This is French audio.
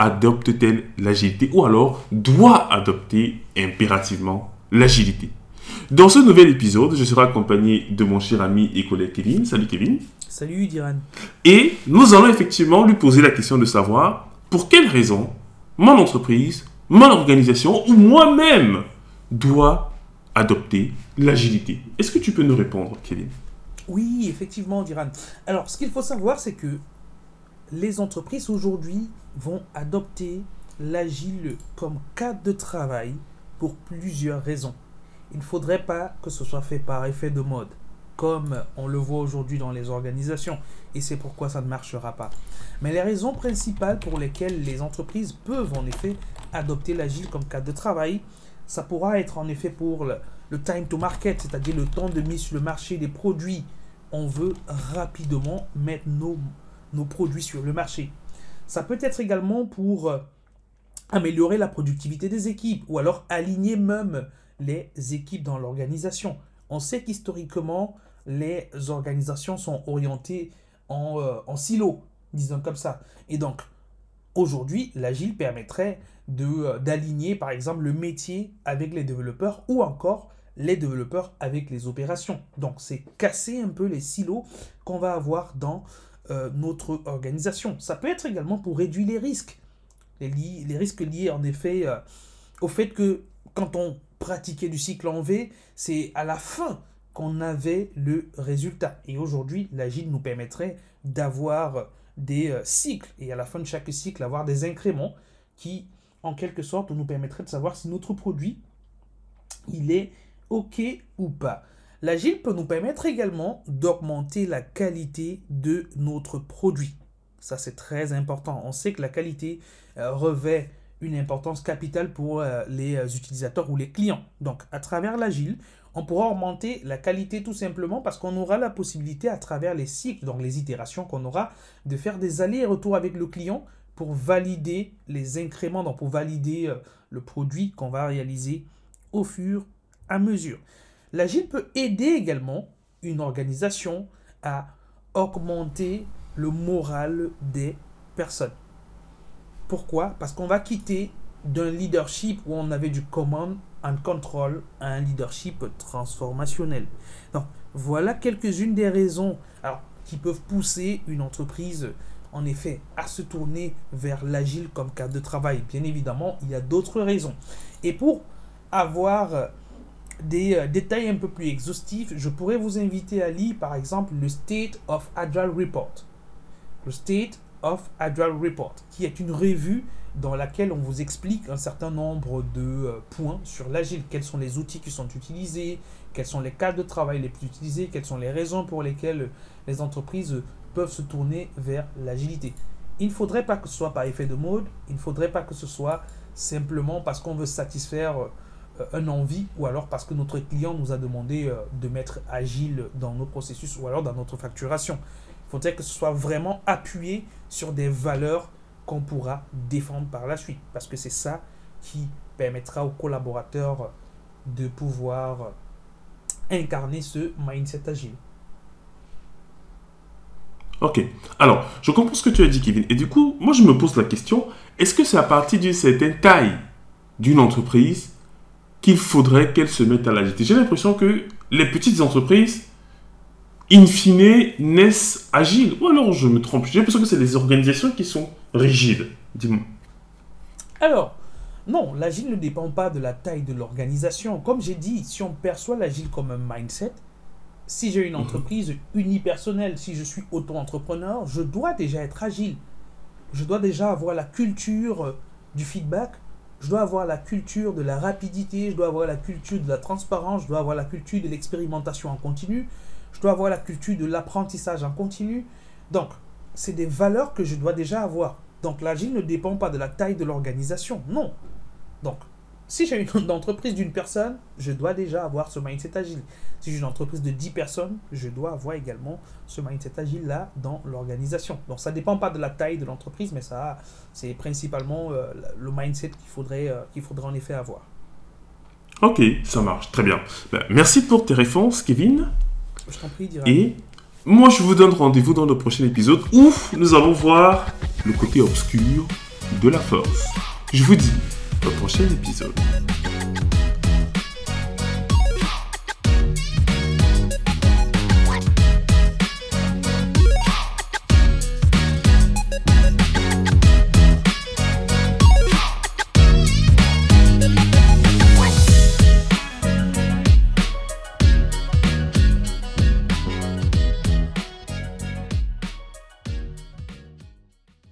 adopte-t-elle l'agilité ou alors doit adopter impérativement l'agilité Dans ce nouvel épisode, je serai accompagné de mon cher ami et collègue Kevin. Salut Kevin. Salut Diran. Et nous allons effectivement lui poser la question de savoir pour quelle raison mon entreprise, mon organisation ou moi-même doit adopter l'agilité? Est-ce que tu peux nous répondre, Kevin? Oui, effectivement, Diran. Alors, ce qu'il faut savoir, c'est que les entreprises aujourd'hui vont adopter l'agile comme cadre de travail pour plusieurs raisons. Il ne faudrait pas que ce soit fait par effet de mode, comme on le voit aujourd'hui dans les organisations, et c'est pourquoi ça ne marchera pas. Mais les raisons principales pour lesquelles les entreprises peuvent en effet adopter l'agile comme cadre de travail, ça pourra être en effet pour le, time to market, c'est-à-dire le temps de mise sur le marché des produits. On veut rapidement mettre nos nos produits sur le marché. Ça peut être également pour euh, améliorer la productivité des équipes ou alors aligner même les équipes dans l'organisation. On sait qu'historiquement, les organisations sont orientées en, euh, en silo, disons comme ça. Et donc, aujourd'hui, l'agile permettrait euh, d'aligner par exemple le métier avec les développeurs ou encore les développeurs avec les opérations. Donc, c'est casser un peu les silos qu'on va avoir dans euh, notre organisation. Ça peut être également pour réduire les risques. Les, risques liés en effet euh, au fait que quand on pratiquait du cycle en V, c'est à la fin qu'on avait le résultat. Et aujourd'hui, l'agile nous permettrait d'avoir des euh, cycles et à la fin de chaque cycle, avoir des incréments qui, en quelque sorte, nous permettraient de savoir si notre produit, il est OK ou pas. L'agile peut nous permettre également d'augmenter la qualité de notre produit. Ça, c'est très important. On sait que la qualité euh, revêt une importance capitale pour euh, les euh, utilisateurs ou les clients. Donc, à travers l'agile, on pourra augmenter la qualité tout simplement parce qu'on aura la possibilité à travers les cycles, donc les itérations qu'on aura, de faire des allers et retours avec le client pour valider les incréments, donc pour valider le produit qu'on va réaliser au fur et à mesure. L'agile peut aider également une organisation à augmenter le moral des personnes. Pourquoi? Parce qu'on va quitter d'un leadership où on avait du command and control à un leadership transformationnel. Donc, voilà quelques-unes des raisons qui peuvent pousser une entreprise, en effet, à se tourner vers l'agile comme cadre de travail. Bien évidemment, il y a d'autres raisons. Et pour avoir des euh, détails un peu plus exhaustifs, je pourrais vous inviter à lire par exemple le State of Agile Report. Le State of Agile Report, qui est une revue dans laquelle on vous explique un certain nombre de euh, points sur l'agile. Quels sont les outils qui sont utilisés, quels sont les cas de travail les plus utilisés, quelles sont les raisons pour lesquelles les entreprises peuvent se tourner vers l'agilité. Il ne faudrait pas que ce soit par effet de mode, il ne faudrait pas que ce soit simplement parce qu'on veut satisfaire euh, un envie ou alors parce que notre client nous a demandé euh, de mettre agile dans nos processus ou alors dans notre facturation. Il faudrait que ce soit vraiment appuyé sur des valeurs qu'on pourra défendre par la suite parce que c'est ça qui permettra aux collaborateurs de pouvoir incarner ce mindset agile. Ok. Alors, je comprends ce que tu as dit, Kevin. Et du coup, moi, je me pose la question, est-ce que c'est à partir d'une certaine taille d'une entreprise qu'il faudrait qu'elles se mettent à l'agilité. J'ai l'impression que les petites entreprises, in fine, naissent agiles. Ou alors je me trompe. J'ai l'impression que c'est des organisations qui sont rigides. Dis-moi. Alors, non, l'agile ne dépend pas de la taille de l'organisation. Comme j'ai dit, si on perçoit l'agile comme un mindset, si j'ai une Mhm. entreprise unipersonnelle, si je suis auto-entrepreneur, je dois déjà être agile. Je dois déjà avoir la culture euh, du feedback, je dois avoir la culture de la rapidité, je dois avoir la culture de la transparence, je dois avoir la culture de l'expérimentation en continu, je dois avoir la culture de l'apprentissage en continu. Donc, c'est des valeurs que je dois déjà avoir. Donc, l'agile ne dépend pas de la taille de l'organisation. Non. Donc, si j'ai une entreprise d'une personne, je dois déjà avoir ce mindset agile. Si j'ai une entreprise de 10 personnes, je dois avoir également ce mindset agile-là dans l'organisation. Donc, ça ne dépend pas de la taille de l'entreprise, mais ça, c'est principalement euh, le mindset qu'il faudrait, euh, qu'il faudrait en effet avoir. Ok, ça marche, très bien. Ben, merci pour tes réponses, Kevin. Je t'en prie, Dira. Et moi, je vous donne rendez-vous dans le prochain épisode où nous allons voir le côté obscur de la force. Je vous dis au prochain épisode.